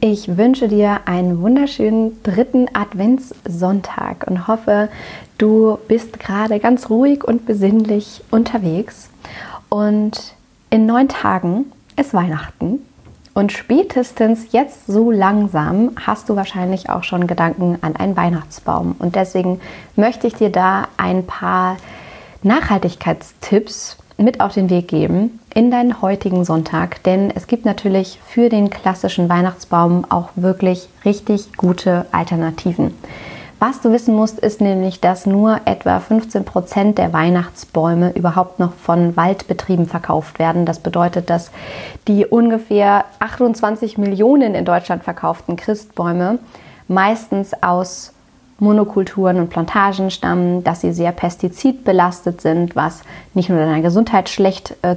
Ich wünsche dir einen wunderschönen dritten Adventssonntag und hoffe, du bist gerade ganz ruhig und besinnlich unterwegs. Und in neun Tagen ist Weihnachten. Und spätestens jetzt so langsam hast du wahrscheinlich auch schon Gedanken an einen Weihnachtsbaum. Und deswegen möchte ich dir da ein paar Nachhaltigkeitstipps mit auf den Weg geben in deinen heutigen Sonntag, denn es gibt natürlich für den klassischen Weihnachtsbaum auch wirklich richtig gute Alternativen. Was du wissen musst, ist nämlich, dass nur etwa 15 Prozent der Weihnachtsbäume überhaupt noch von Waldbetrieben verkauft werden. Das bedeutet, dass die ungefähr 28 Millionen in Deutschland verkauften Christbäume meistens aus Monokulturen und Plantagen stammen, dass sie sehr pestizidbelastet sind, was nicht nur deiner Gesundheit schlecht äh,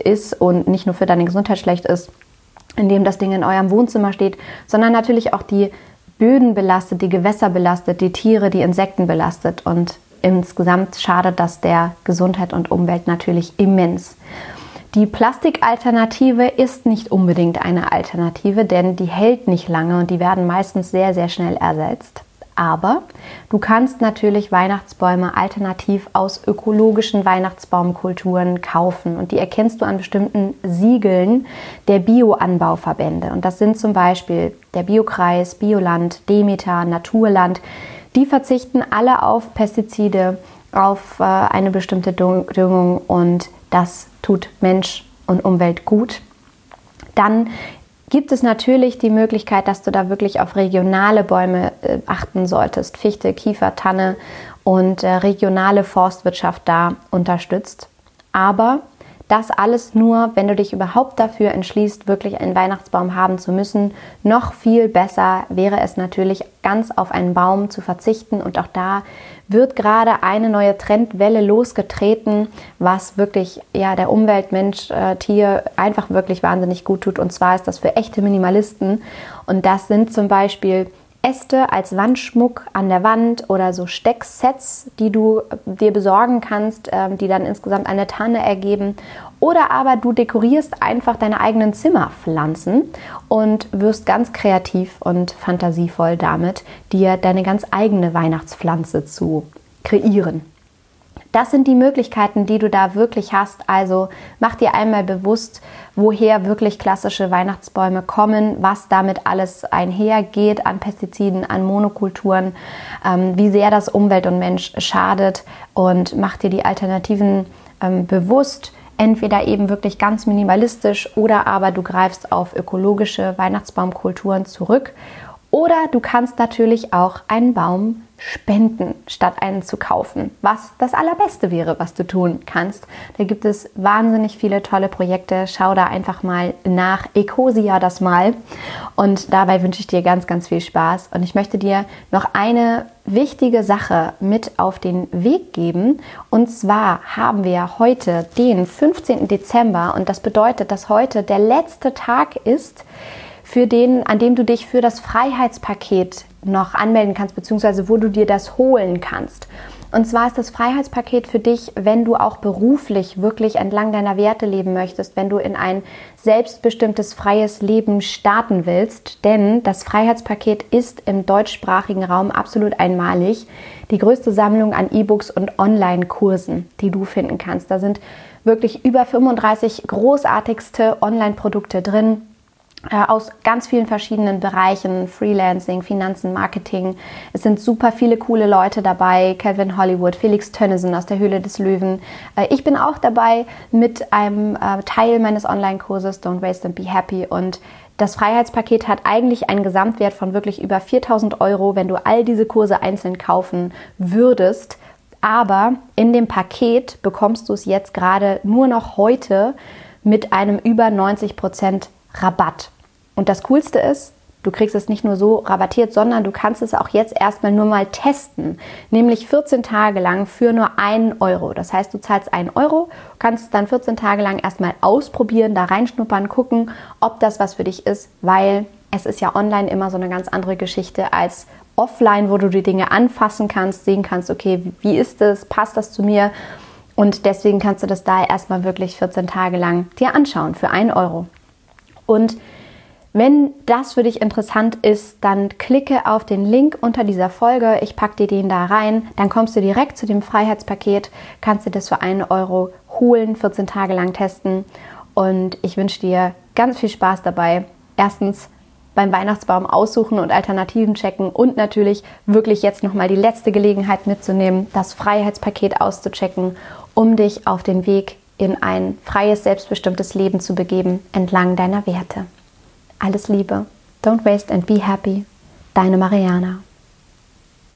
ist und nicht nur für deine Gesundheit schlecht ist, indem das Ding in eurem Wohnzimmer steht, sondern natürlich auch die Böden belastet, die Gewässer belastet, die Tiere, die Insekten belastet und insgesamt schadet das der Gesundheit und Umwelt natürlich immens. Die Plastikalternative ist nicht unbedingt eine Alternative, denn die hält nicht lange und die werden meistens sehr, sehr schnell ersetzt. Aber du kannst natürlich Weihnachtsbäume alternativ aus ökologischen Weihnachtsbaumkulturen kaufen und die erkennst du an bestimmten Siegeln der Bioanbauverbände. Und das sind zum Beispiel der Biokreis, Bioland, Demeter, Naturland. Die verzichten alle auf Pestizide, auf äh, eine bestimmte Düngung und das tut Mensch und Umwelt gut. Dann gibt es natürlich die Möglichkeit, dass du da wirklich auf regionale Bäume äh, achten solltest. Fichte, Kiefer, Tanne und äh, regionale Forstwirtschaft da unterstützt. Aber das alles nur, wenn du dich überhaupt dafür entschließt, wirklich einen Weihnachtsbaum haben zu müssen. Noch viel besser wäre es natürlich, ganz auf einen Baum zu verzichten. Und auch da wird gerade eine neue Trendwelle losgetreten, was wirklich ja, der Umwelt, Mensch, äh, Tier einfach wirklich wahnsinnig gut tut. Und zwar ist das für echte Minimalisten. Und das sind zum Beispiel Äste als Wandschmuck an der Wand oder so Stecksets, die du dir besorgen kannst, ähm, die dann insgesamt eine Tanne ergeben. Oder aber du dekorierst einfach deine eigenen Zimmerpflanzen und wirst ganz kreativ und fantasievoll damit, dir deine ganz eigene Weihnachtspflanze zu kreieren. Das sind die Möglichkeiten, die du da wirklich hast. Also mach dir einmal bewusst, woher wirklich klassische Weihnachtsbäume kommen, was damit alles einhergeht an Pestiziden, an Monokulturen, ähm, wie sehr das Umwelt und Mensch schadet und mach dir die Alternativen ähm, bewusst. Entweder eben wirklich ganz minimalistisch oder aber du greifst auf ökologische Weihnachtsbaumkulturen zurück. Oder du kannst natürlich auch einen Baum spenden, statt einen zu kaufen, was das Allerbeste wäre, was du tun kannst. Da gibt es wahnsinnig viele tolle Projekte. Schau da einfach mal nach. Ecosia das mal. Und dabei wünsche ich dir ganz, ganz viel Spaß. Und ich möchte dir noch eine wichtige Sache mit auf den Weg geben. Und zwar haben wir heute den 15. Dezember und das bedeutet, dass heute der letzte Tag ist, für den, an dem du dich für das Freiheitspaket noch anmelden kannst, beziehungsweise wo du dir das holen kannst. Und zwar ist das Freiheitspaket für dich, wenn du auch beruflich wirklich entlang deiner Werte leben möchtest, wenn du in ein selbstbestimmtes freies Leben starten willst. Denn das Freiheitspaket ist im deutschsprachigen Raum absolut einmalig. Die größte Sammlung an E-Books und Online-Kursen, die du finden kannst. Da sind wirklich über 35 großartigste Online-Produkte drin aus ganz vielen verschiedenen Bereichen, Freelancing, Finanzen, Marketing. Es sind super viele coole Leute dabei, Calvin Hollywood, Felix Tönnissen aus der Höhle des Löwen. Äh, ich bin auch dabei mit einem äh, Teil meines Online-Kurses Don't Waste and Be Happy und das Freiheitspaket hat eigentlich einen Gesamtwert von wirklich über 4000 Euro, wenn du all diese Kurse einzeln kaufen würdest. Aber in dem Paket bekommst du es jetzt gerade nur noch heute mit einem über 90 Prozent Rabatt. Und das Coolste ist, du kriegst es nicht nur so rabattiert, sondern du kannst es auch jetzt erstmal nur mal testen, nämlich 14 Tage lang für nur einen Euro. Das heißt, du zahlst einen Euro, kannst es dann 14 Tage lang erstmal ausprobieren, da reinschnuppern, gucken, ob das was für dich ist, weil es ist ja online immer so eine ganz andere Geschichte als offline, wo du die Dinge anfassen kannst, sehen kannst, okay, wie ist es, passt das zu mir? Und deswegen kannst du das da erstmal wirklich 14 Tage lang dir anschauen für einen Euro. Und Wenn das für dich interessant ist, dann klicke auf den Link unter dieser Folge. Ich packe dir den da rein. Dann kommst du direkt zu dem Freiheitspaket, kannst du das für einen Euro holen, 14 Tage lang testen. Und ich wünsche dir ganz viel Spaß dabei. Erstens beim Weihnachtsbaum aussuchen und Alternativen checken und natürlich wirklich jetzt nochmal die letzte Gelegenheit mitzunehmen, das Freiheitspaket auszuchecken, um dich auf den Weg in ein freies, selbstbestimmtes Leben zu begeben entlang deiner Werte. Alles Liebe. Don't waste and be happy. Deine Mariana.